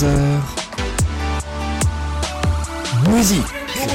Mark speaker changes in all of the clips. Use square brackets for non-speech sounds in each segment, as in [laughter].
Speaker 1: 10h-11h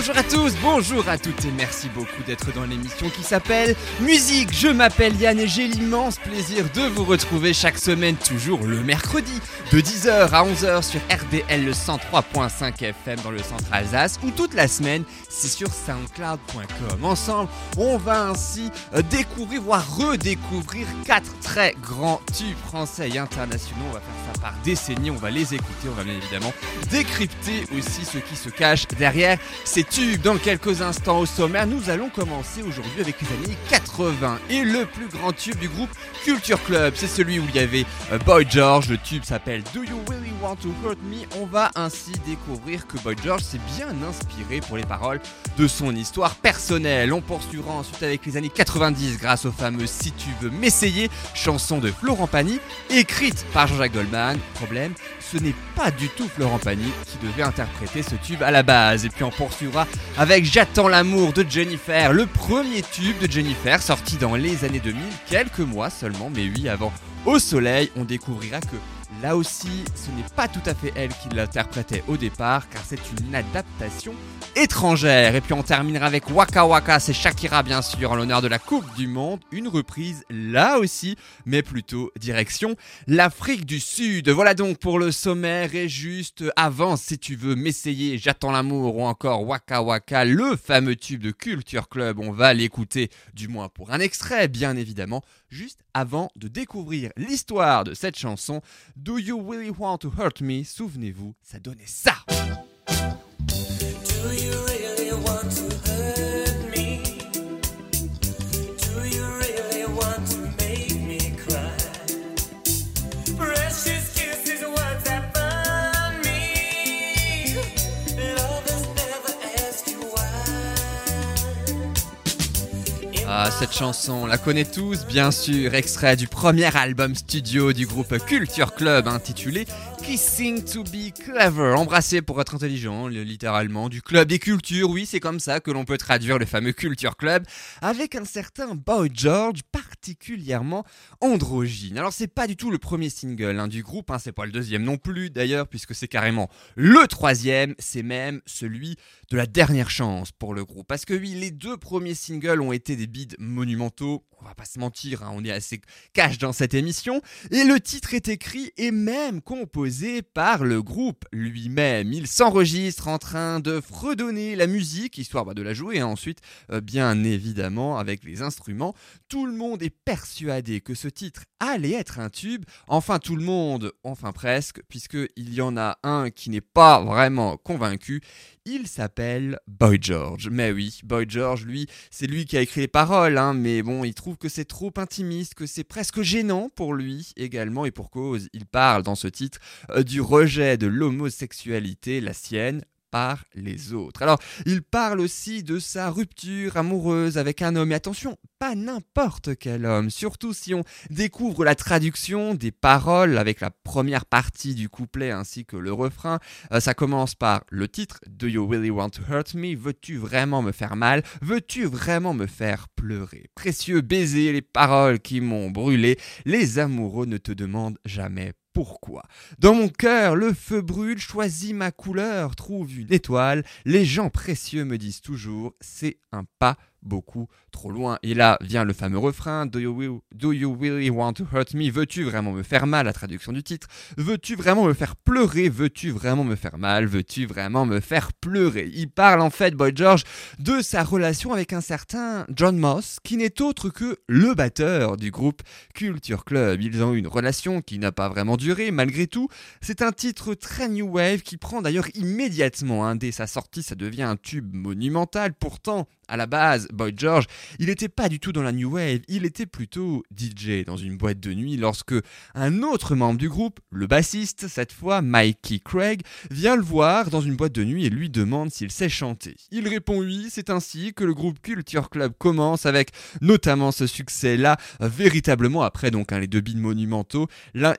Speaker 2: Bonjour à tous, bonjour à toutes et merci beaucoup d'être dans l'émission qui s'appelle Musique. Je m'appelle Yann et j'ai l'immense plaisir de vous retrouver chaque semaine, toujours le mercredi, de 10h à 11h sur RDL 103.5 FM dans le centre Alsace ou toute la semaine, c'est sur soundcloud.com. Ensemble, on va ainsi euh, découvrir, voire redécouvrir quatre très grands tubes français et internationaux. On va faire ça par décennies, on va les écouter, on va bien évidemment décrypter aussi ce qui se cache derrière ces tubes. Dans quelques instants au sommaire, nous allons commencer aujourd'hui avec les années 80 et le plus grand tube du groupe Culture Club. C'est celui où il y avait euh, Boy George. Le tube s'appelle Do You Really Want to Hurt Me? On va ainsi découvrir que Boy George s'est bien inspiré pour les paroles de son histoire personnelle. On poursuivra ensuite avec les années 90 grâce au fameux Si tu veux m'essayer, chanson de Florent Pagny, écrite par Jean-Jacques Goldman. Problème, ce n'est pas du tout Florent Pagny qui devait interpréter ce tube à la base. Et puis on poursuivra avec J'attends l'amour de Jennifer, le premier tube de Jennifer sorti dans les années 2000, quelques mois seulement, mais oui, avant Au Soleil, on découvrira que Là aussi, ce n'est pas tout à fait elle qui l'interprétait au départ, car c'est une adaptation étrangère. Et puis on terminera avec Waka Waka, c'est Shakira bien sûr, en l'honneur de la Coupe du Monde. Une reprise là aussi, mais plutôt direction l'Afrique du Sud. Voilà donc pour le sommaire. Et juste avant, si tu veux m'essayer, J'attends l'amour ou encore Waka Waka, le fameux tube de Culture Club, on va l'écouter, du moins pour un extrait, bien évidemment, juste avant de découvrir l'histoire de cette chanson. Do You Really Want to Hurt Me? Souvenez-vous, ça donnait ça. Ah, cette chanson, on la connaît tous, bien sûr, extrait du premier album studio du groupe Culture Club intitulé Kissing to be Clever, embrasser pour être intelligent, littéralement, du club des cultures, oui, c'est comme ça que l'on peut traduire le fameux Culture Club, avec un certain Boy George particulièrement androgyne. Alors c'est pas du tout le premier single hein, du groupe, hein, c'est pas le deuxième non plus d'ailleurs, puisque c'est carrément le troisième, c'est même celui de la dernière chance pour le groupe. Parce que oui, les deux premiers singles ont été des bids monumentaux, on va pas se mentir, hein, on est assez cash dans cette émission, et le titre est écrit et même composé par le groupe lui-même. Il s'enregistre en train de fredonner la musique, histoire bah, de la jouer hein, ensuite, euh, bien évidemment, avec les instruments. Tout le monde est persuadé que ce titre allait être un tube, enfin tout le monde, enfin presque, puisqu'il y en a un qui n'est pas vraiment convaincu, il s'appelle Boy George. Mais oui, Boy George, lui, c'est lui qui a écrit les paroles, hein, mais bon, il trouve que c'est trop intimiste, que c'est presque gênant pour lui également, et pour cause, il parle dans ce titre euh, du rejet de l'homosexualité, la sienne, les autres. Alors, il parle aussi de sa rupture amoureuse avec un homme. Et attention, pas n'importe quel homme, surtout si on découvre la traduction des paroles avec la première partie du couplet ainsi que le refrain. Euh, ça commence par le titre Do you really want to hurt me? Veux-tu vraiment me faire mal? Veux-tu vraiment me faire pleurer Précieux baiser, les paroles qui m'ont brûlé. Les amoureux ne te demandent jamais pourquoi. Dans mon cœur, le feu brûle, choisis ma couleur, trouve une étoile. Les gens précieux me disent toujours, c'est un pas beaucoup trop loin. Et là vient le fameux refrain Do you, really want to hurt me? Veux-tu vraiment me faire mal? La traduction du titre. Veux-tu vraiment me faire pleurer? Veux-tu vraiment me faire mal? Veux-tu vraiment me faire pleurer? Il parle en fait, Boy George, de sa relation avec un certain John Moss, qui n'est autre que le batteur du groupe Culture Club. Ils ont eu une relation qui n'a pas vraiment duré, malgré tout. C'est un titre très new wave qui prend d'ailleurs immédiatement, hein, dès sa sortie, ça devient un tube monumental. Pourtant, à la base, Boy George, il n'était pas du tout dans la new wave, il était plutôt DJ dans une boîte de nuit lorsque un autre membre du groupe, le bassiste, cette fois Mikey Craig, vient le voir dans une boîte de nuit et lui demande s'il sait chanter. Il répond oui, c'est ainsi que le groupe Culture Club commence avec notamment ce succès-là, véritablement après donc hein, les deux bides monumentaux.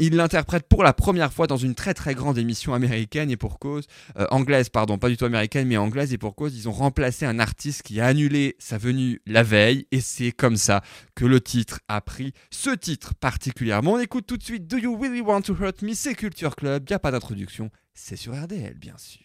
Speaker 2: Il l'interprète pour la première fois dans une très très grande émission américaine et pour cause euh, anglaise, pardon, pas du tout américaine mais anglaise et pour cause ils ont remplacé un artiste qui a
Speaker 3: annulé sa venue la veille et c'est comme ça que le titre a pris ce titre particulièrement. On écoute tout de suite Do You Really Want to Hurt Me? C'est Culture Club, il n'y a pas d'introduction, c'est sur RDL bien sûr.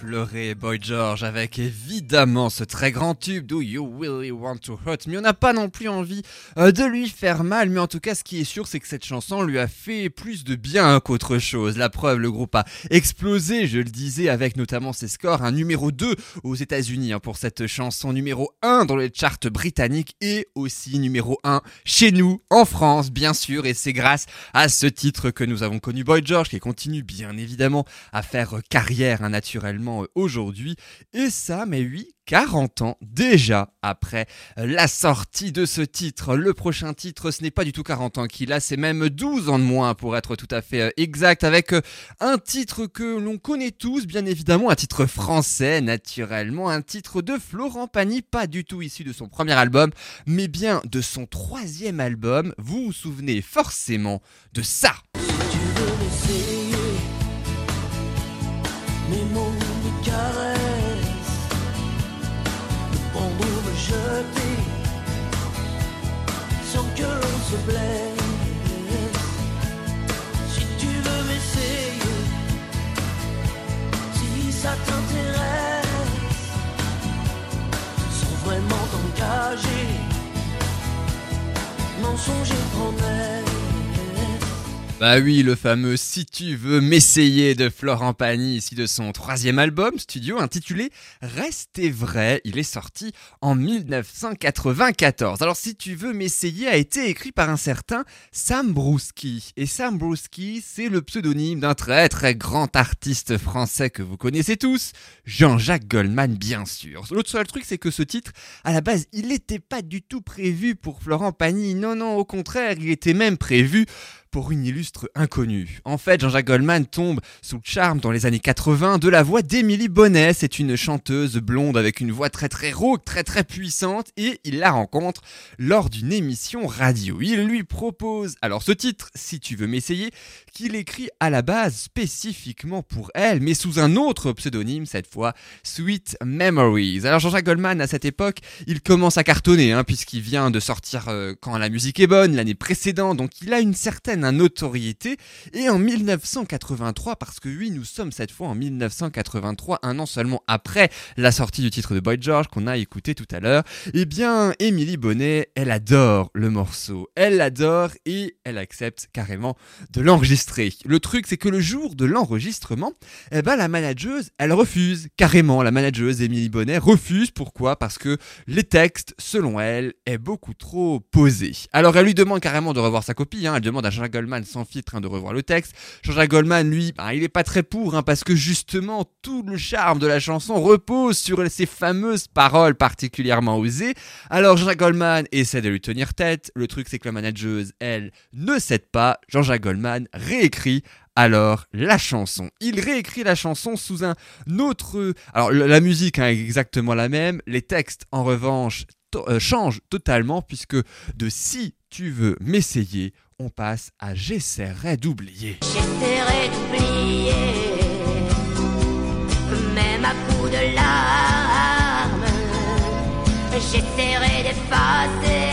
Speaker 3: Pleurer Boy George avec évidemment ce très grand tube Do You Really To Hurt Me. On n'a pas non plus envie euh, de lui faire mal, mais en tout cas, ce qui est sûr, c'est que cette chanson lui a fait plus de bien qu'autre chose. La preuve, le groupe a explosé, je le disais, avec notamment ses scores, un numéro 2 aux États-Unis hein, pour cette chanson, numéro 1 dans les charts britanniques et aussi numéro 1 chez nous, en France, bien sûr, et c'est grâce à ce titre que nous avons connu Boy George, qui continue bien évidemment à faire
Speaker 2: carrière hein, naturellement euh, aujourd'hui. Et ça, mais oui, 40 ans déjà après la sortie de ce titre. Le prochain titre, ce n'est pas du tout 40 ans qu'il a, c'est même 12 ans de moins pour être tout à fait euh, exact, avec euh, un titre que l'on connaît tous, bien évidemment, un titre français naturellement, un titre de Florent Pagny, pas du tout issu de son premier album, mais bien de son troisième album. Vous vous souvenez forcément de ça.
Speaker 4: Si tu veux m'essayer, si ça t'intéresse, sans vraiment t'engager, mensonge et promesse.
Speaker 2: Bah oui, le fameux Si tu veux m'essayer de Florent Pagny, ici de son troisième album studio intitulé Restez vrai. Il est sorti en 1994. Alors Si tu veux m'essayer a été écrit par un certain Sam Brousky. Et Sam Brousky, c'est le pseudonyme d'un très très grand artiste français que vous connaissez tous, Jean-Jacques Goldman bien sûr. L'autre seul truc c'est que ce titre, à la base, il n'était pas du tout prévu pour Florent Pagny. Non, non, au contraire, il était même prévu pour une illustre inconnue. En fait, Jean-Jacques Goldman tombe sous le charme dans les années 80 de la voix d'Émilie Bonnet. C'est une chanteuse blonde avec une voix très très rauque, très très puissante et il la rencontre lors d'une émission radio. Il lui propose alors ce titre, si tu veux m'essayer, qu'il écrit à la base spécifiquement pour elle, mais sous un autre pseudonyme cette fois, Sweet Memories. Alors Jean-Jacques Goldman à cette époque, il commence à cartonner hein, puisqu'il vient de sortir euh, quand la musique est bonne l'année précédente, donc il a une certaine notoriété. Et en 1983, parce que oui, nous sommes cette fois en 1983, un an seulement après la sortie du titre de Boy George qu'on a écouté tout à l'heure, eh bien, Émilie Bonnet, elle adore le morceau. Elle l'adore et elle accepte carrément de l'enregistrer. Le truc, c'est que le jour de l'enregistrement, eh ben, la manageuse, elle refuse. Carrément, la manageuse Émilie Bonnet refuse. Pourquoi? Parce que les textes, selon elle, est beaucoup trop posé. Alors, elle lui demande carrément de revoir sa copie. Hein. Elle demande à Jean-Jacques Goldman sans filtre hein, de revoir le texte. Jean-Jacques Goldman, lui, bah, il est pas très pour, hein, parce que justement, tout le charme de la chanson repose sur ces fameuses paroles particulièrement osées. Alors, Jean-Jacques Goldman essaie de lui tenir tête. Le truc, c'est que la manageuse, elle, ne cède pas. Jean-Jacques Goldman réécrit alors la chanson. Il réécrit la chanson sous un autre... Alors la musique hein, est exactement la même, les textes en revanche euh, changent totalement puisque de si tu veux m'essayer, on passe à j'essaierai d'oublier.
Speaker 5: J'essaierai d'oublier, même à coups de larmes. J'essaierai d'effacer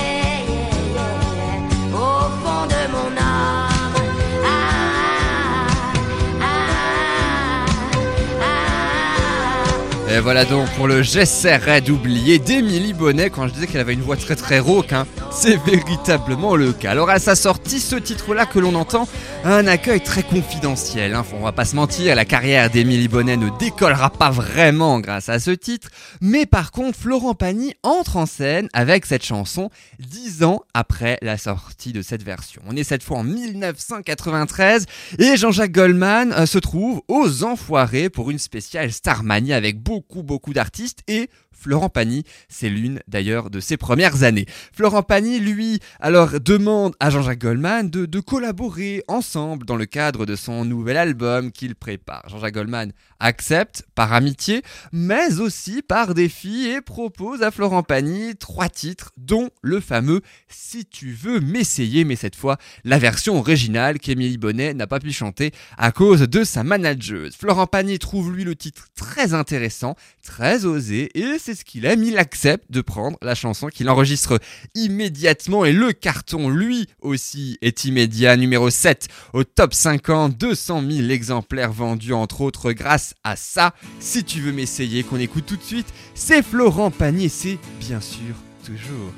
Speaker 2: Et voilà donc pour le j'essaierai d'oublier d'Émilie Bonnet quand je disais qu'elle avait une voix très très rauque, hein, c'est véritablement le cas. Alors à sa sortie, ce titre-là que l'on entend a un accueil très confidentiel. Hein, on va pas se mentir, la carrière d'Émilie Bonnet ne décollera pas vraiment grâce à ce titre, mais par contre Florent Pagny entre en scène avec cette chanson dix ans après la sortie de cette version. On est cette fois en 1993 et Jean-Jacques Goldman euh, se trouve aux Enfoirés pour une spéciale Starmania avec beaucoup beaucoup d'artistes et Florent Pagny, c'est l'une d'ailleurs de ses premières années. Florent Pagny, lui, alors demande à Jean-Jacques Goldman de, collaborer ensemble dans le cadre de son nouvel album qu'il prépare. Jean-Jacques Goldman accepte par amitié, mais aussi par défi et propose à Florent Pagny trois titres, dont le fameux Si tu veux m'essayer, mais cette fois la version originale qu'Émilie Bonnet n'a pas pu chanter à cause de sa manageuse. Florent Pagny trouve lui le titre très intéressant, très osé, et c'est ce qu'il aime, il accepte de prendre la chanson qu'il enregistre immédiatement, et le carton lui aussi est immédiat, numéro 7 au top 50, 200 000 exemplaires vendus entre autres grâce à ça. Si tu veux m'essayer, qu'on écoute tout de suite, c'est Florent Pagny, c'est bien sûr toujours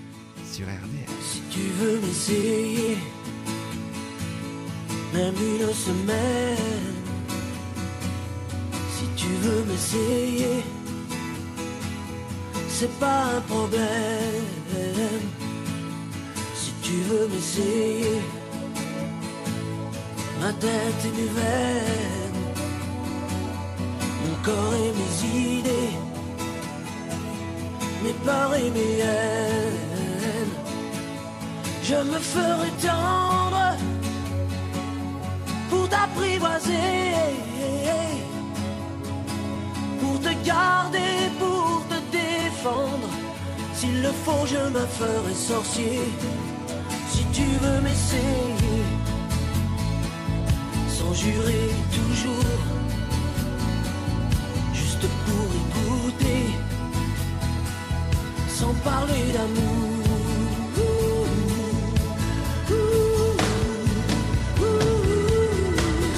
Speaker 2: sur RDS.
Speaker 4: Si tu veux m'essayer, même une semaine. Si tu veux m'essayer, c'est pas un problème. Si tu veux m'essayer, ma tête est veine. Corps et mes idées, mes peurs et mes haines. Je me ferai tendre pour t'apprivoiser, pour te garder, pour te défendre. S'il le faut, je me ferai sorcier. Si tu veux m'essayer, sans jurer toujours, sans parler d'amour.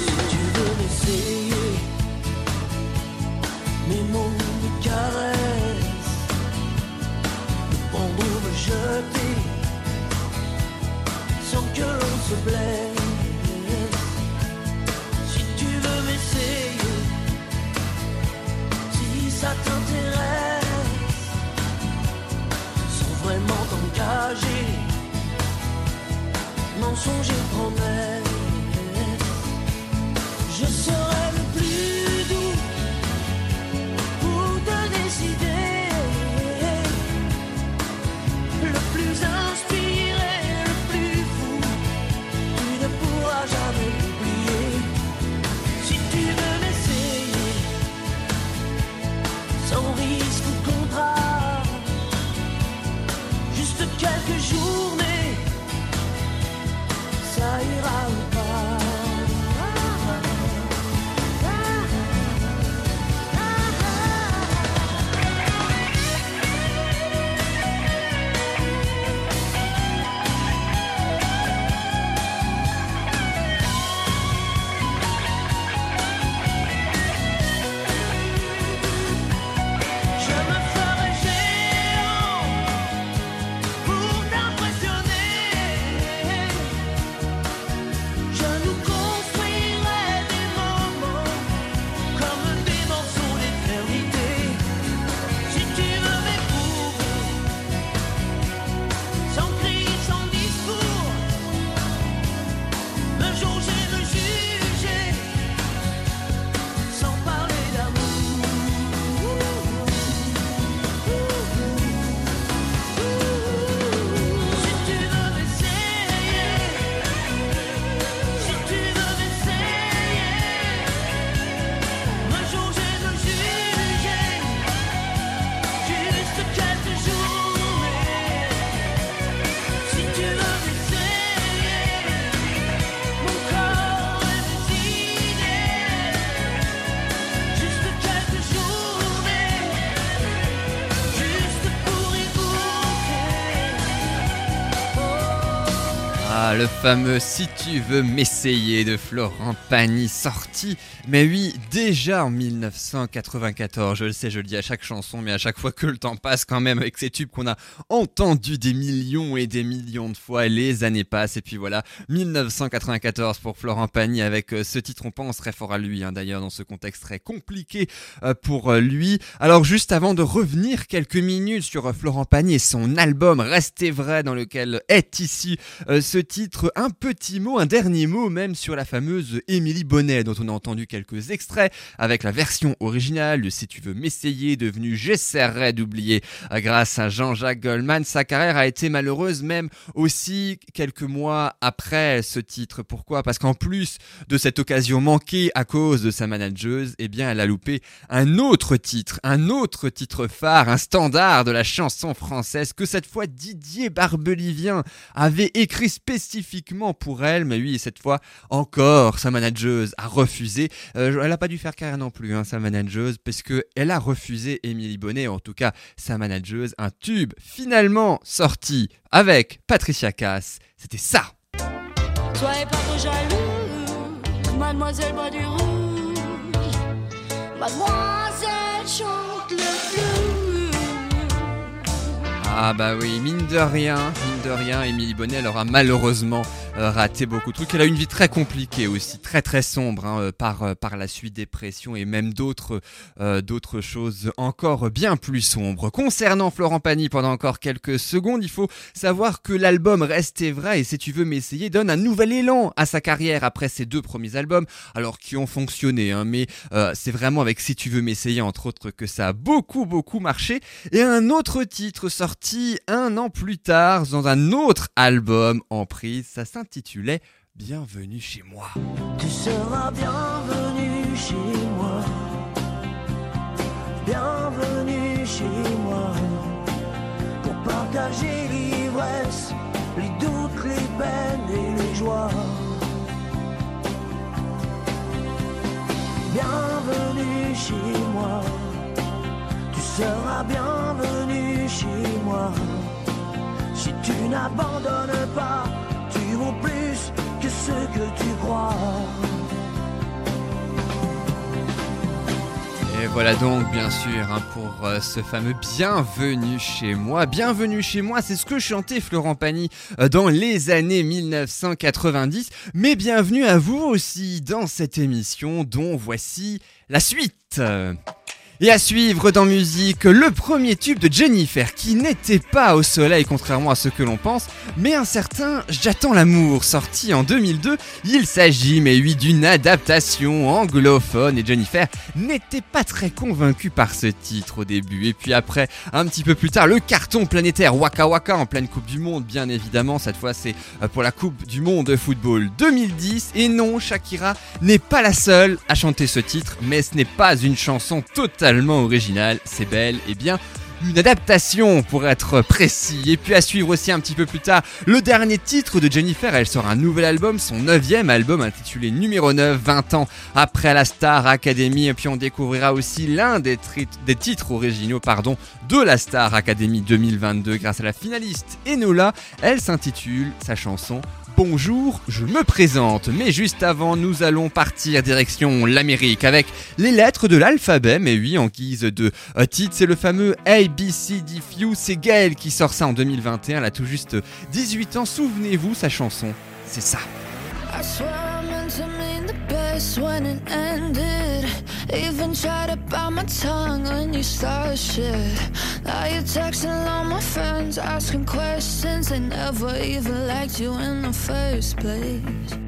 Speaker 4: Si tu veux m'essayer, mes mots me caressent, ou me jeter, sans que l'on se blesse. Si tu veux m'essayer, si ça t'intéresse, mensonge et promesse. Je serai le
Speaker 2: fameux Si tu veux m'essayer de Florent Pagny sorti, mais oui, déjà en 1994. Je le sais, je le dis à chaque chanson, mais à chaque fois que le temps passe quand même avec ces tubes qu'on a entendus des millions et des millions de fois, les années passent et puis voilà, 1994 pour Florent Pagny avec euh, ce titre, on pense très fort à lui hein, d'ailleurs dans ce contexte très compliqué euh, pour euh, lui. Alors juste avant de revenir quelques minutes sur Florent Pagny et son album Restez vrai dans lequel est ici ce titre, un petit mot, un dernier mot même sur la fameuse Émilie Bonnet dont on a entendu quelques extraits avec la version originale de Si tu veux m'essayer devenue J'essaierai d'oublier euh, grâce à Jean-Jacques Goldman. Sa carrière a été malheureuse même aussi quelques mois après ce titre. Pourquoi? Parce qu'en plus de cette occasion manquée à cause de sa manageuse, eh bien elle a loupé un autre titre, un autre titre phare, un standard de la chanson française que cette fois Didier Barbelivien avait écrit spécifiquement pour elle, mais oui, cette fois encore, sa manageuse a refusé. Euh, elle n'a pas dû faire carrière non plus, hein, sa manageuse, parce que elle a refusé Émilie Bonnet, en tout cas sa manageuse, un tube finalement sorti avec Patricia Cass. C'était ça.
Speaker 6: Soyez pas trop jaloux, mademoiselle bois du rouge. Mademoiselle chante le blues.
Speaker 2: Ah bah oui, mine de rien, de rien, Émilie Bonnet elle aura malheureusement raté beaucoup de trucs. Elle a une vie très compliquée aussi, très très sombre hein, euh, par euh, par la suite dépression et même d'autres euh, choses encore bien plus sombres. Concernant Florent Pagny, pendant encore quelques secondes, il faut savoir que l'album Restez vrai et si tu veux m'essayer donne un nouvel élan à sa carrière après ses deux premiers albums, alors qui ont fonctionné, hein, mais euh, c'est vraiment avec si tu veux m'essayer entre autres que ça a beaucoup beaucoup marché. Et un autre titre sorti un an plus tard dans un autre album en prise, ça s'intitulait Bienvenue chez moi.
Speaker 4: Tu seras bienvenu chez moi. Bienvenue chez moi. Pour partager l'ivresse, les doutes, les peines et les joies. Bienvenue chez moi. Tu seras bienvenu chez moi. Si tu n'abandonnes pas, plus que ce que tu crois.
Speaker 2: Et voilà donc bien sûr hein, pour euh, ce fameux Bienvenue chez moi. Bienvenue chez moi, c'est ce que chantait Florent Pagny euh, dans les années 1990. Mais bienvenue à vous aussi dans cette émission dont voici la suite. Et à suivre dans musique, le premier tube de Jennifer qui n'était pas au soleil contrairement à ce que l'on pense, mais un certain J'attends l'amour sorti en 2002. Il s'agit, mais oui, d'une adaptation anglophone et Jennifer n'était pas très convaincue par ce titre au début. Et puis après, un petit peu plus tard, le carton planétaire Waka Waka en pleine Coupe du Monde, bien évidemment. Cette fois, c'est euh, pour la Coupe du Monde de football 2010. Et non, Shakira n'est pas la seule à chanter ce titre, mais ce n'est pas une chanson originale. C'est belle et bien une adaptation pour être précis. Et puis à suivre aussi un petit peu plus tard le dernier titre de Jennifer. Elle sort un nouvel album, son neuvième album intitulé Numéro 9, 20 ans après la Star Academy. Et puis on découvrira aussi l'un des, des titres originaux pardon, de la Star Academy 2022 grâce à la finaliste Enola. Elle s'intitule sa chanson Bonjour, je me présente, mais juste avant, nous allons partir direction l'Amérique avec les lettres de l'alphabet, mais oui, en guise de euh, titre, c'est le fameux ABCD Few, c'est Gaël qui sort ça en 2021, elle a tout juste 18 ans, souvenez-vous, sa chanson, c'est ça.
Speaker 6: I swear I meant to mean the best when it ended. Even tried to bite my tongue when you started shit. Now you're texting all my friends, asking questions. They never even liked you in the first place.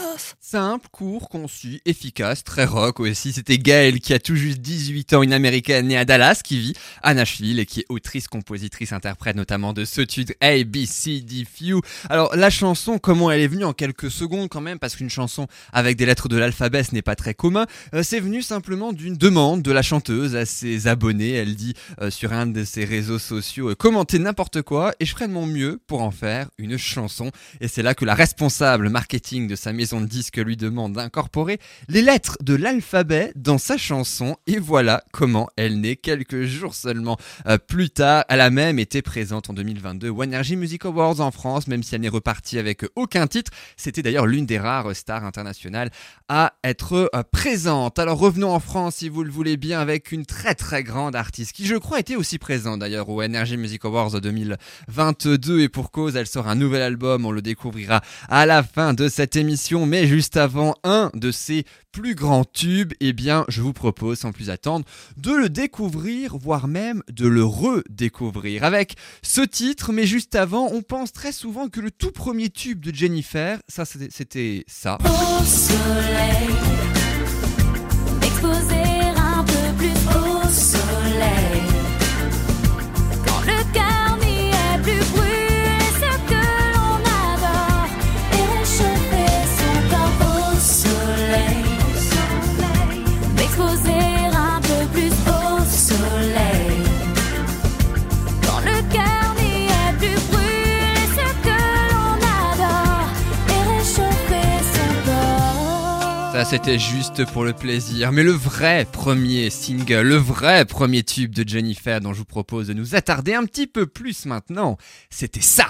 Speaker 2: Simple, court, concis, efficace, très rock aussi. C'était Gaëlle qui a tout juste 18 ans, une américaine née à Dallas qui vit à Nashville et qui est autrice, compositrice, interprète notamment de ce titre A, B, C, D, Few. Alors la chanson, comment elle est venue en quelques secondes quand même, parce qu'une chanson avec des lettres de l'alphabet ce n'est pas très commun, euh, c'est venu simplement d'une demande de la chanteuse à ses abonnés. Elle dit euh, sur un de ses réseaux sociaux, euh, commentez n'importe quoi et je ferai de mon mieux pour en faire une chanson. Et c'est là que la responsable marketing de sa maison de disques lui demande d'incorporer les lettres de l'alphabet dans sa chanson. Et voilà comment elle naît quelques jours seulement euh, plus tard. Elle a même été présente en 2022 au Energy Music Awards en France, même si elle n'est repartie avec aucun titre. C'était d'ailleurs l'une des rares stars internationales à être euh, présente. Alors revenons en France, si vous le voulez bien, avec une très très grande artiste qui, je crois, était aussi présente d'ailleurs au Energy Music Awards 2022 et pour cause, elle sort un nouvel album. On le découvrira à la fin de cette émission, mais juste avant un de ses plus grands tubes, eh bien, je vous propose sans plus attendre de le découvrir, voire même de le redécouvrir avec ce titre. Mais juste avant, on pense très souvent que le tout premier tube de Jennifer, ça c'était- ça. C'était juste pour le plaisir, mais le vrai premier single, le vrai premier tube de Jennifer dont je vous propose de nous attarder un petit peu plus maintenant, c'était ça.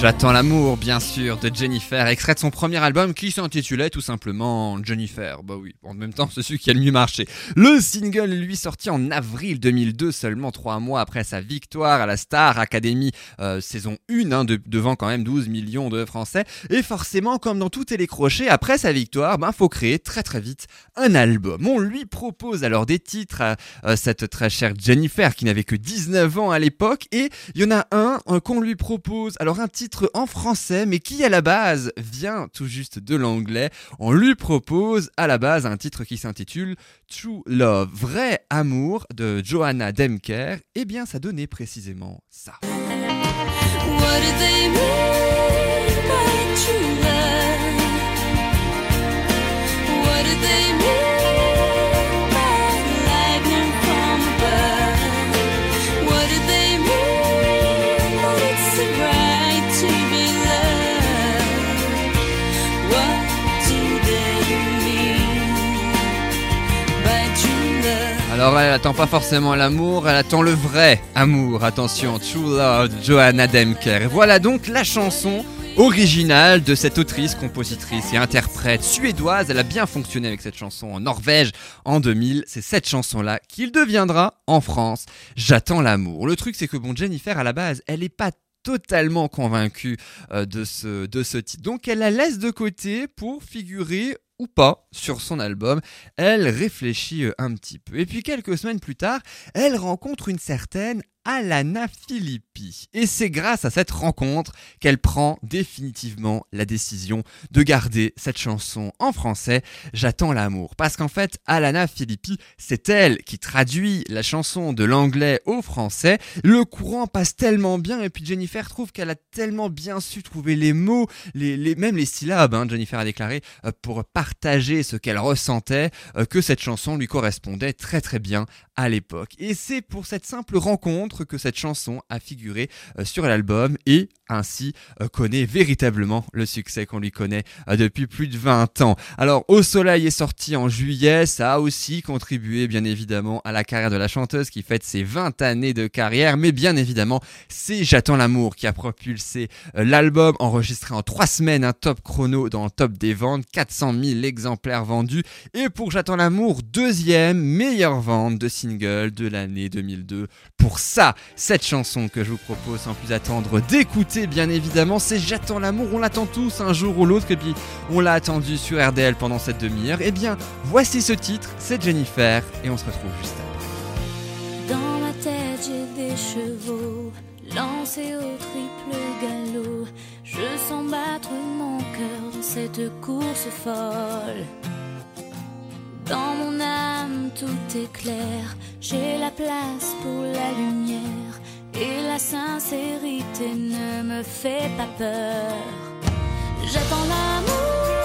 Speaker 5: J'attends l'amour,
Speaker 2: bien sûr, de Jennifer, extrait de son premier album qui s'intitulait tout simplement Jennifer. Bah oui, en même temps, [laughs] c'est celui qui a le mieux marché. Le single, lui, sorti en avril 2002, seulement trois mois après sa victoire à la Star Academy euh, saison 1, hein, de- devant quand même 12 millions de Français. Et forcément, comme dans tout télécrochet, après sa victoire, ben, faut créer très très vite un album. On lui propose alors des titres à euh, cette très chère Jennifer qui n'avait que 19 ans à l'époque et il y en a un euh, qu'on lui propose, alors un titre en français, mais qui à la base vient tout juste de l'anglais. On lui propose à la base un titre qui s'intitule True Love, vrai amour de Johanna Demker. Et bien, ça donnait précisément ça. Alors elle attend pas forcément l'amour, elle attend le vrai amour. Attention, True Love, Johanna Demker. Voilà donc la chanson originale de cette autrice, compositrice et interprète suédoise. Elle a bien fonctionné avec cette chanson en Norvège en 2000. C'est cette chanson-là qu'il deviendra en France. J'attends l'amour. Le truc c'est que bon, Jennifer à la base, elle est pas totalement convaincue euh, de ce de ce titre. Donc elle la laisse de côté pour figurer pas sur son album. Elle réfléchit euh, un petit peu. Et puis quelques semaines plus tard, elle rencontre une certaine Alana Filippi. Et c'est grâce à cette rencontre qu'elle prend définitivement la décision de garder cette chanson en français, J'attends l'amour. Parce qu'en fait, Alana Filippi, c'est elle qui traduit la chanson de l'anglais au français. Le courant passe tellement bien et puis Jennifer trouve qu'elle a tellement bien su trouver les mots, les, les- même les syllabes, hein, Jennifer a déclaré, euh, pour partager ce qu'elle ressentait, euh, que cette chanson lui correspondait très très bien à l'époque. Et c'est pour cette simple rencontre que cette chanson a figuré euh, sur l'album et ainsi euh, connaît véritablement le succès qu'on lui connaît euh, depuis plus de 20 ans. Alors Au Soleil est sorti en juillet, ça a aussi contribué bien évidemment à la carrière de la chanteuse qui fête ses 20 années de carrière, mais bien évidemment c'est J'attends l'amour qui a propulsé l'album enregistré en 3 semaines, un top chrono dans le top des ventes, 400 000 exemplaires vendus. Et pour J'attends l'amour, deuxième meilleure vente de single de l'année 2002 pour sa cette chanson que je vous propose sans plus attendre d'écouter, bien évidemment, c'est J'attends l'amour. On l'attend tous un jour ou l'autre, et puis on l'a attendu sur RDL pendant cette demi-heure. Eh bien, voici ce titre, c'est Jennifer, et on se retrouve juste après.
Speaker 5: Dans ma tête, j'ai des chevaux lancés au triple galop. Je sens battre mon cœur dans cette course folle. Dans mon âme, tout est clair. J'ai la place pour la lumière. Et la sincérité ne me fait pas peur. J'attends l'amour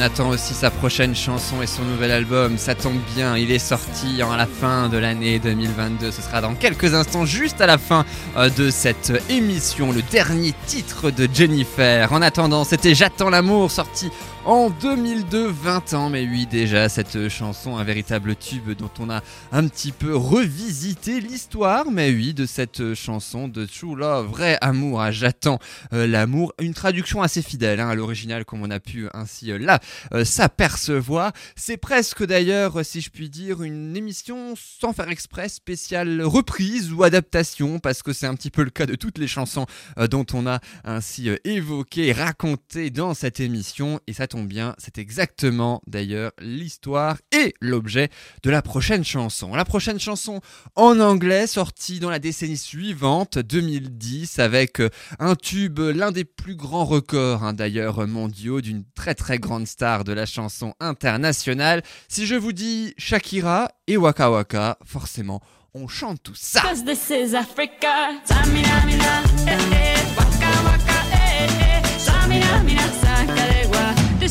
Speaker 2: on attend aussi sa prochaine chanson et son nouvel album. Ça tombe bien, il est sorti en la fin de l'année 2022. Ce sera dans quelques instants, juste à la fin euh, de cette émission, le dernier titre de Jennifer. En attendant, c'était J'attends l'amour, sorti en 2002, 20 ans. Mais oui, déjà, cette chanson, un véritable tube dont on a un petit peu revisité l'histoire. Mais oui, de cette chanson de True Love, vrai amour J'attends euh, l'amour. Une traduction assez fidèle hein, à l'original, comme on a pu ainsi euh, là euh, s'apercevoir. C'est presque d'ailleurs, si je puis dire, une émission sans faire exprès spéciale reprise ou adaptation, parce que c'est un petit peu le cas de toutes les chansons dont on a ainsi évoqué raconté dans cette émission. Et ça tombe bien, c'est exactement d'ailleurs l'histoire et l'objet de la prochaine chanson. La prochaine chanson en anglais, sortie dans la décennie suivante, 2010, avec euh, un tube, l'un des plus grands records hein, d'ailleurs mondiaux, d'une très très grande star de la chanson internationale. Si je vous dis Shakira et Waka Waka, forcément, on chante tout ça.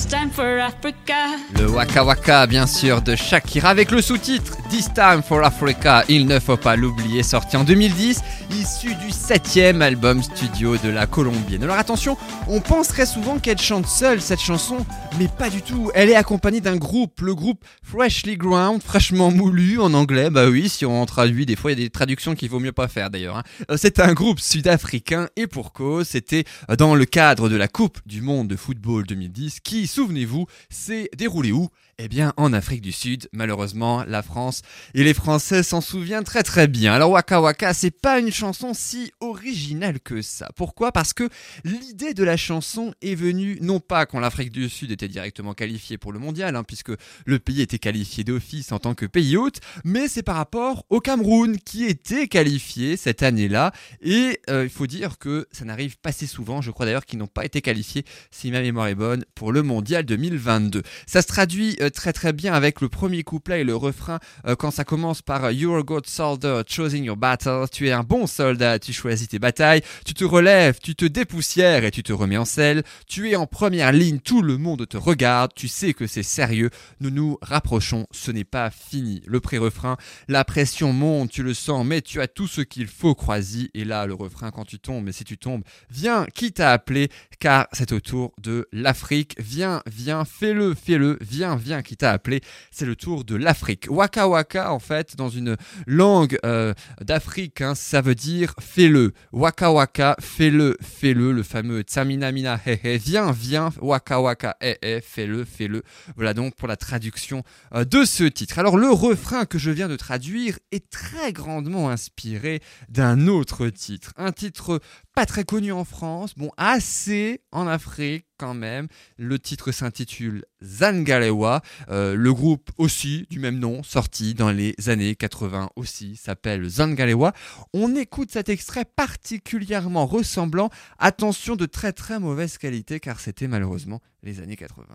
Speaker 7: Time for Africa.
Speaker 2: Le Waka Waka, bien sûr, de Shakira, avec le sous-titre This Time for Africa, il ne faut pas l'oublier, sorti en 2010, issu du septième album studio de la Colombienne. Alors attention, on penserait souvent qu'elle chante seule cette chanson, mais pas du tout. Elle est accompagnée d'un groupe, le groupe Freshly Ground, fraîchement moulu en anglais. Bah oui, si on traduit, des fois il y a des traductions qu'il vaut mieux pas faire d'ailleurs. hein. Euh, C'est un groupe sud-africain et pour cause, c'était dans le cadre de la Coupe du Monde de football 2010 qui, souvenez-vous, s'est déroulé où? Eh bien, en Afrique du Sud, malheureusement, la France et les Français s'en souviennent très très bien. Alors Waka Waka, c'est pas une chanson si originale que ça. Pourquoi? Parce que l'idée de la chanson est venue non pas quand l'Afrique du Sud était directement qualifiée pour le mondial, hein, puisque le pays était qualifié d'office en tant que pays hôte, mais c'est par rapport au Cameroun qui était qualifié cette année-là. Et euh, il faut dire que ça n'arrive pas si souvent. Je crois d'ailleurs qu'ils n'ont pas été qualifiés, si ma mémoire est bonne, pour le mondial 2022. Ça se traduit euh, très très bien avec le premier couplet et le refrain euh, quand ça commence par euh, You're a good soldier, choosing your battle. Tu es un bon soldat, tu choisis tes batailles. Tu te relèves, tu te dépoussières et tu te remets en selle. Tu es en première ligne, tout le monde te regarde. Tu sais que c'est sérieux. Nous nous rapprochons, ce n'est pas fini. Le pré-refrain, la pression monte, tu le sens, mais tu as tout ce qu'il faut, Croisy. Et là, le refrain, quand tu tombes, mais si tu tombes, viens, qui t'a appelé, car c'est au tour de l'Afrique. Viens, viens, fais-le, fais-le, viens, viens, qui t'a appelé. C'est le tour de l'Afrique. Waka Waka, en fait, dans une langue euh, d'Afrique, hein, ça veut dire fais-le. Waka Waka, fais-le, fais-le, le fameux Tsamina Mina He. Viens, viens, Waka Waka, He, fais-le, fais-le. Voilà donc pour la traduction euh, de ce titre. Alors le refrain que je viens de traduire est très grandement inspiré d'un autre titre. Un titre pas très connu en France, bon assez en Afrique quand même. Le titre s'intitule Zangalewa. Euh, le groupe aussi du même nom, sorti dans les années 80 aussi, s'appelle Zangalewa. On écoute cet extrait particulièrement ressemblant. Attention de très très mauvaise qualité car c'était malheureusement les années 80.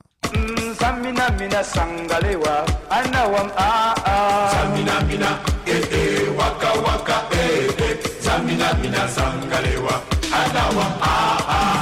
Speaker 8: Samina みなみなさんがれは」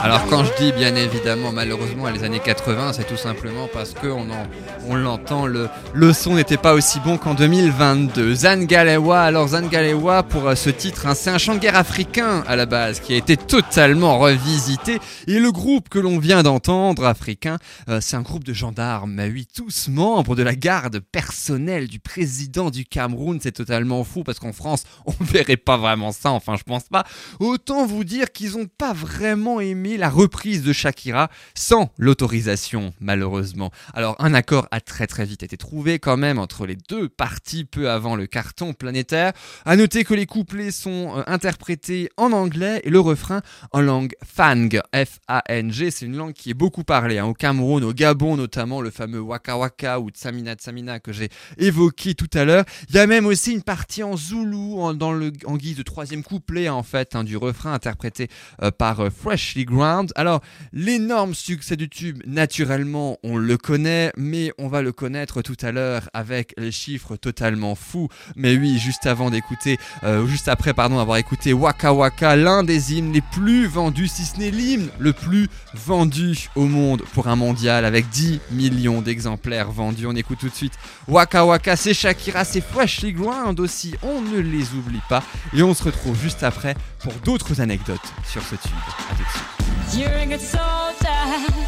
Speaker 2: Alors quand je dis bien évidemment malheureusement les années 80, c'est tout simplement parce que on, en- on l'entend, le, son n'était pas aussi bon qu'en 2022. Zangalewa, alors Zangalewa pour euh, ce titre, hein, c'est un chant de guerre africain à la base qui a été totalement revisité et le groupe que l'on vient d'entendre, africain, euh, c'est un groupe de gendarmes, oui, tous membres de la garde personnelle du président du Cameroun, c'est totalement fou parce qu'en France [laughs] on verrait pas vraiment ça, enfin je pense pas. Autant vous dire qu'ils ont pas vraiment aimé la reprise de Shakira sans l'autorisation, malheureusement. Alors, un accord a très très vite été trouvé quand même entre les deux parties peu avant le carton planétaire. À noter que les couplets sont euh, interprétés en anglais et le refrain en langue Fang, F-A-N-G. C'est une langue qui est beaucoup parlée hein, au Cameroun, au Gabon notamment, le fameux Waka Waka ou Tsamina Tsamina que j'ai évoqué tout à l'heure. Il y a même aussi une partie en zoulou en, dans le, guise de troisième couplet en fait hein, du refrain interprété par euh, Freshly Ground. Alors l'énorme succès du tube, naturellement, on le connaît, mais on va le connaître tout à l'heure avec les chiffres totalement fous. Mais oui, juste avant d'écouter, euh, juste après pardon, avoir écouté Waka Waka, l'un des hymnes les plus vendus, si ce n'est l'hymne le plus vendu au monde pour un mondial avec 10 millions d'exemplaires vendus. On écoute tout de suite Waka Waka, c'est Shakira, c'est Freshly Ground aussi, on ne les oublie pas. Et on se retrouve juste après pour d'autres anecdotes sur ce tube. À tout de suite.
Speaker 7: You're a good soldier,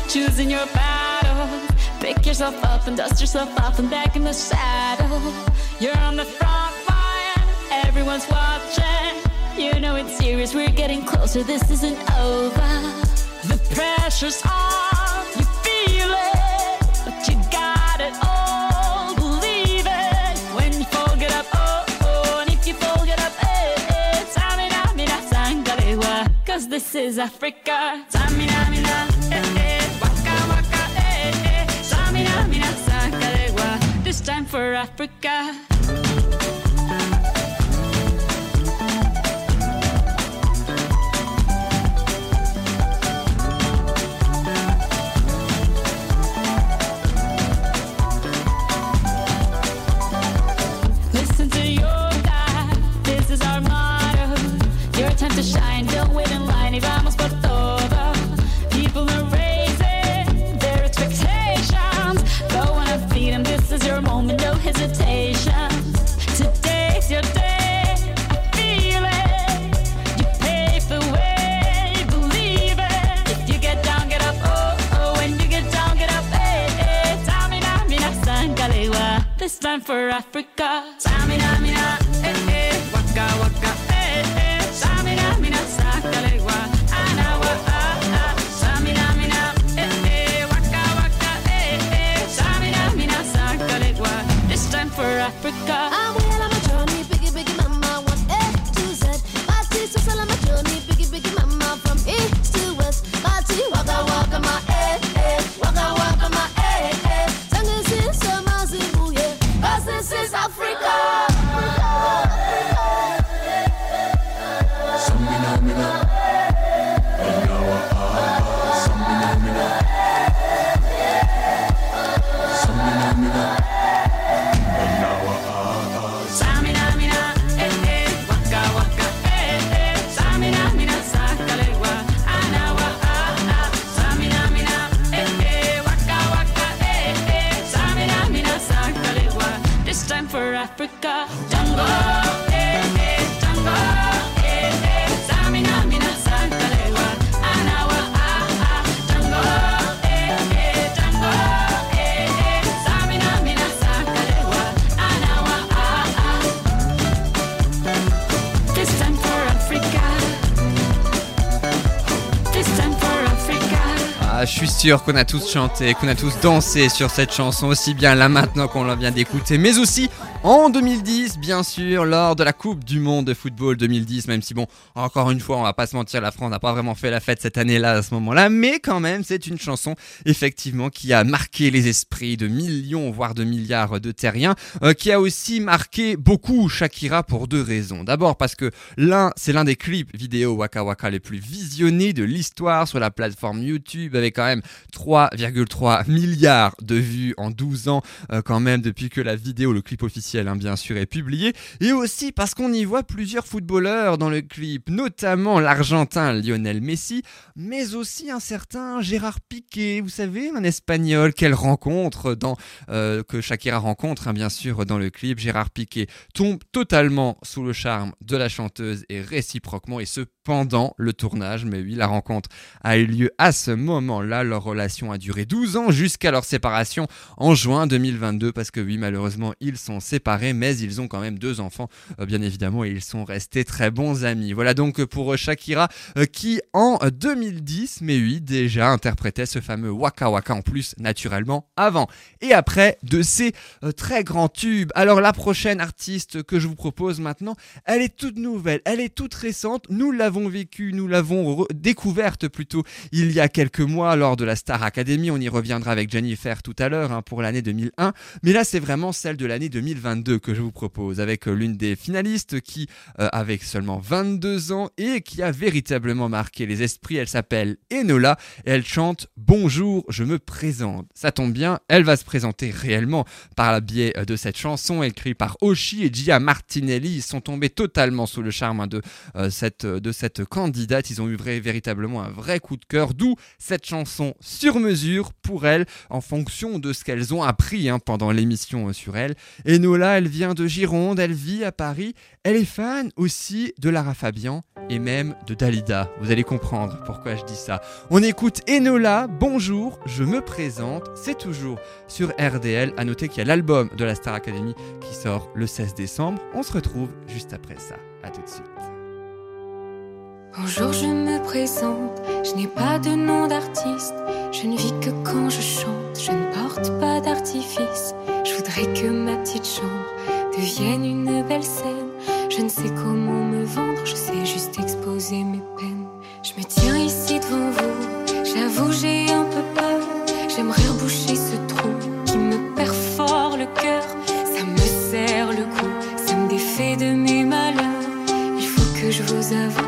Speaker 7: choosing your battle. Pick yourself up and dust yourself off and back in the saddle. You're on the front line, everyone's watching. You know it's serious, we're getting closer, this isn't over. The pressure's on, this is Africa. Tamina, mina, eh, eh, waka, waka, eh, eh. Tamina, mina, this time for Africa. Listen to your this is our motto. Your time to shine, Africa.
Speaker 2: Je suis sûr qu'on a tous chanté, qu'on a tous dansé sur cette chanson, aussi bien là maintenant qu'on la vient d'écouter, mais aussi en 2010, bien sûr, lors de la Coupe du Monde de football 2010, même si bon, encore une fois, on va pas se mentir, la France n'a pas vraiment fait la fête cette année-là, à ce moment-là, mais quand même, c'est une chanson, effectivement, qui a marqué les esprits de millions, voire de milliards de terriens, euh, qui a aussi marqué beaucoup Shakira pour deux raisons. D'abord parce que l'un, c'est l'un des clips vidéo Waka Waka les plus visionnés de l'histoire sur la plateforme YouTube, avec quand même 3,3 milliards de vues en 12 ans, euh, quand même, depuis que la vidéo, le clip officiel, hein, bien sûr, est publié. Et aussi parce qu'on y voit plusieurs footballeurs dans le clip, notamment l'Argentin Lionel Messi, mais aussi un certain Gérard Piqué, vous savez, un Espagnol qu'elle rencontre dans euh, que Shakira rencontre, hein, bien sûr, dans le clip. Gérard Piqué tombe totalement sous le charme de la chanteuse et réciproquement, et ce pendant le tournage. Mais oui, la rencontre a eu lieu à ce moment-là. Leur relation a duré 12 ans jusqu'à leur séparation en juin 2022, parce que oui, malheureusement, ils sont séparés, mais ils ont quand même deux enfants, euh, bien évidemment, et ils sont restés très bons amis. Voilà donc pour euh, Shakira, euh, qui en euh, 2010, mais oui, déjà interprétait ce fameux Waka Waka en plus, naturellement, avant et après de ces très grands tubes. Alors la prochaine artiste que je vous propose maintenant, elle est toute nouvelle, elle est toute récente. Nous l'avons vécue, nous l'avons découverte plutôt il y a quelques mois lors de la Star Academy. On y reviendra avec Jennifer tout à l'heure hein, pour l'année 2001. Mais là, c'est vraiment celle de l'année 2022 que je vous propose avec euh, l'une des finalistes qui, euh, avec seulement 22 ans et qui a véritablement marqué les esprits, elle s'appelle Enola et elle chante Bonjour, je me présente. Ça tombe bien, elle va se présenter réellement par le biais euh, de cette chanson écrite par Oshi et Gia Martinelli. Ils sont tombés totalement sous le charme hein, de, cette, candidate. Ils ont eu véritablement un vrai coup de cœur, d'où cette chanson sur mesure pour elle en fonction de ce qu'elles ont appris hein, pendant l'émission euh, sur elle. Enola, elle vient de Gironde, elle vit à Paris. Elle est fan aussi de Lara Fabian et même de Dalida. Vous allez comprendre pourquoi je dis ça. On écoute Enola, bonjour, je me présente, c'est toujours sur RDL. À noter qu'il y a l'album de la Star Academy qui sort le 16 décembre. On se retrouve juste après ça. À tout de suite.
Speaker 9: Bonjour, je me présente, je n'ai pas de nom d'artiste, je ne vis que quand je chante, je ne porte pas d'artifice. Je voudrais que ma petite chambre devienne une belle scène. Je ne sais comment me vendre, je sais juste exposer mes peines. Je me tiens ici devant vous, j'avoue j'ai un peu peur. J'aimerais reboucher ce trou qui me perfore le cœur. Ça me serre le cou, ça me défait de mes malheurs. Il faut que je vous avoue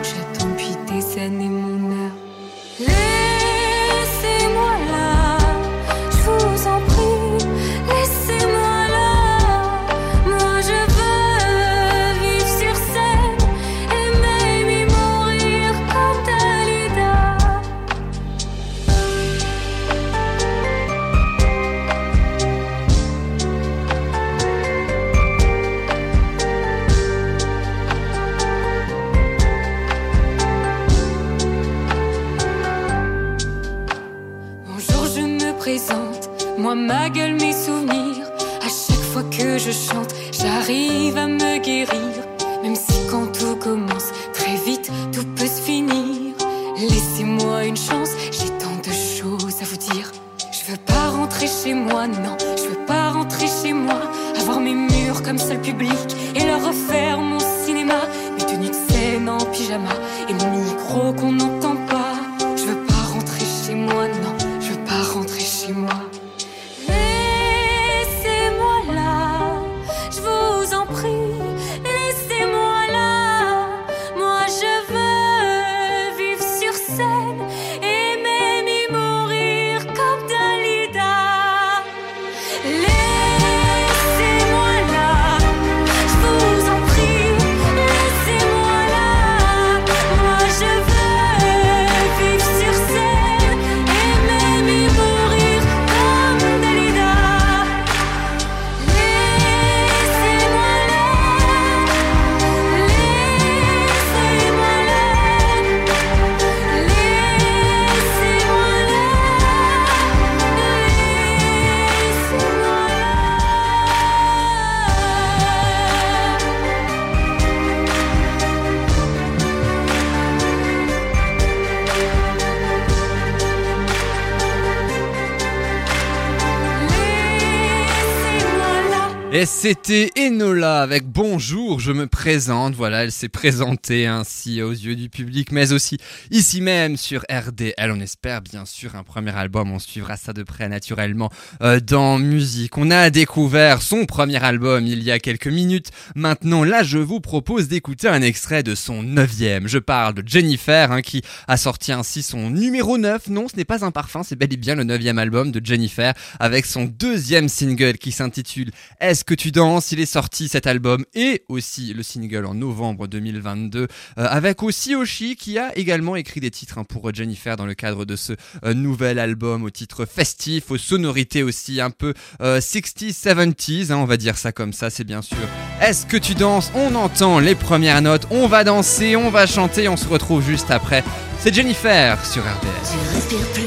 Speaker 9: Et
Speaker 2: c'était Enola avec Bonjour, je me présente. Voilà, elle s'est présentée ainsi aux yeux du public, mais aussi ici même sur RDL. On espère bien sûr un premier album. On suivra ça de près naturellement euh, dans musique. On a découvert son premier album il y a quelques minutes. Maintenant, là, je vous propose d'écouter un extrait de son neuvième. Je parle de Jennifer, hein, qui a sorti ainsi son numéro 9. Non, ce n'est pas un parfum, c'est bel et bien le neuvième album de Jennifer avec son deuxième single qui s'intitule Est-ce que tu danses Il est sorti cet album et aussi le single en novembre 2022 euh, avec aussi Oshi qui a également écrit des titres hein, pour Jennifer dans le cadre de ce euh, nouvel album au titre festif, aux sonorités aussi un peu euh, 60s, 70s, hein, on va dire ça comme ça, c'est bien sûr. Est-ce que tu danses? On entend les premières notes, on va danser, on va chanter, on se retrouve juste après. C'est Jennifer sur RDS.
Speaker 5: Plus,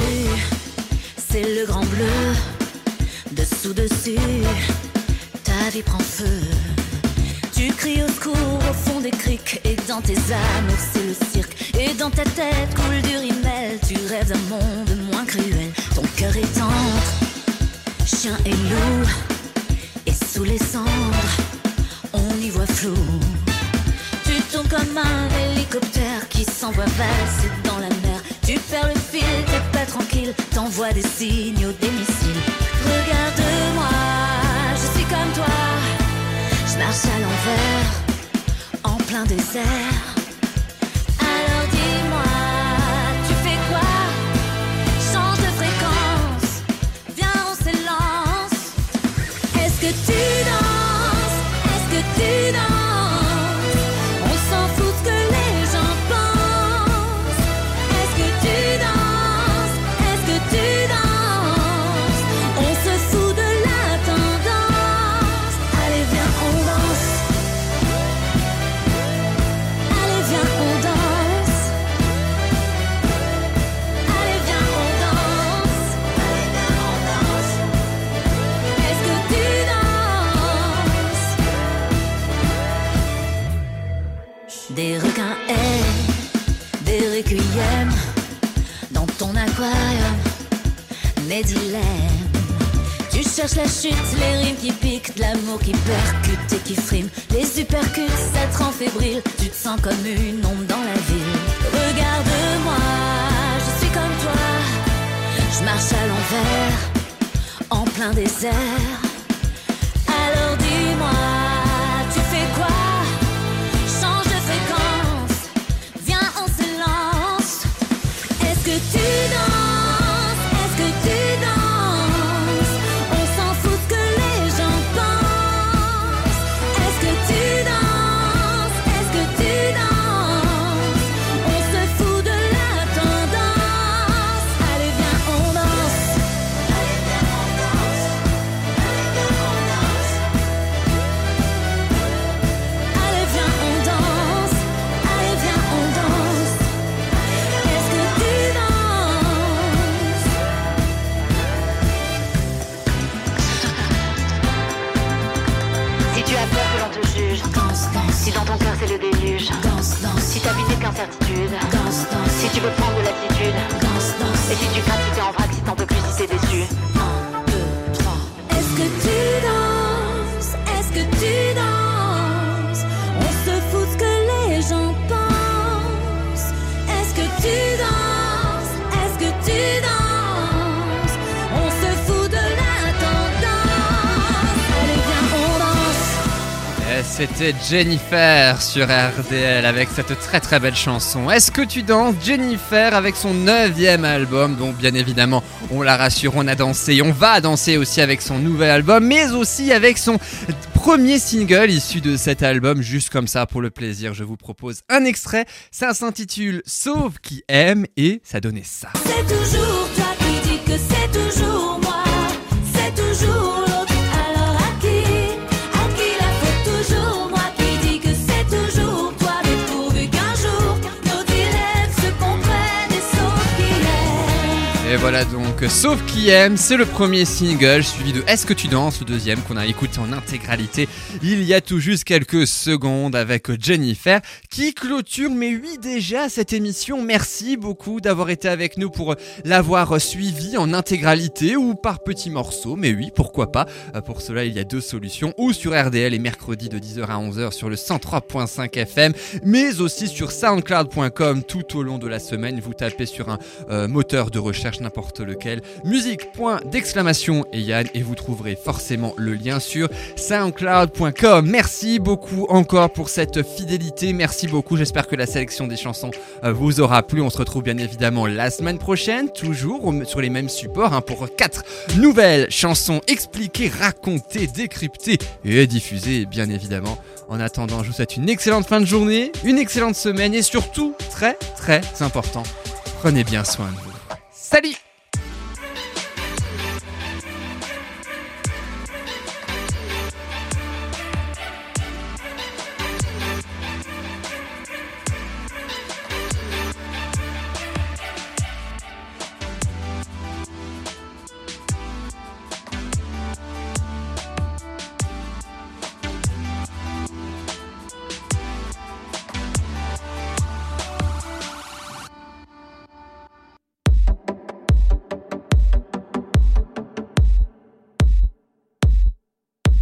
Speaker 5: c'est le grand bleu. Prend feu. Tu cries au secours au fond des criques et dans tes âmes c'est le cirque. Et dans ta tête coule du rimel, tu rêves d'un monde moins cruel. Ton cœur est tendre, chien et loup. Et sous les cendres, on y voit flou. Tu tournes comme un hélicoptère qui s'envoie valser dans la mer. Tu perds le fil, t'es pas tranquille, t'envoies des signaux, des missiles. Regarde-moi, comme toi. Je marche à l'envers, en plein désert. Tu cherches la chute, les rimes qui piquent, de l'amour qui percute et qui frime. Les uppercuts, ça te rend fébrile, tu te sens comme une ombre dans la ville. Regarde-moi, je suis comme toi, je marche à l'envers, en plein désert. Alors dis-moi,
Speaker 2: Jennifer sur RDL avec cette très très belle chanson. Est-ce que tu danses Jennifer avec son neuvième album? Donc bien évidemment, on la rassure, on a dansé, on va danser aussi avec son nouvel album, mais aussi avec son premier single issu de cet album, juste comme ça pour le plaisir. Je vous propose un extrait, ça s'intitule Sauve qui aime et ça donnait ça.
Speaker 5: C'est toujours toi qui dis que c'est toujours moi. C'est toujours
Speaker 2: voilà donc, Sauf qui aime, c'est le premier single, suivi de Est-ce que tu danses, le deuxième qu'on a écouté en intégralité il y a tout juste quelques secondes avec Jennifer, qui clôture, mais oui déjà, cette émission. Merci beaucoup d'avoir été avec nous pour l'avoir suivi en intégralité ou par petits morceaux, mais oui, pourquoi pas. Pour cela, il y a deux solutions, ou sur RDL et mercredi de 10h à 11h sur le 103.5 FM, mais aussi sur soundcloud.com tout au long de la semaine. Vous tapez sur un euh, moteur de recherche n'importe lequel musique point d'exclamation et Yann et vous trouverez forcément le lien sur soundcloud.com. Merci beaucoup encore pour cette fidélité. Merci beaucoup. J'espère que la sélection des chansons euh, vous aura plu. On se retrouve bien évidemment la semaine prochaine, toujours sur les mêmes supports hein, pour quatre nouvelles chansons expliquées, racontées, décryptées et diffusées bien évidemment. En attendant, je vous souhaite une excellente fin de journée, une excellente semaine et surtout, très très important, prenez bien soin de vous. Salut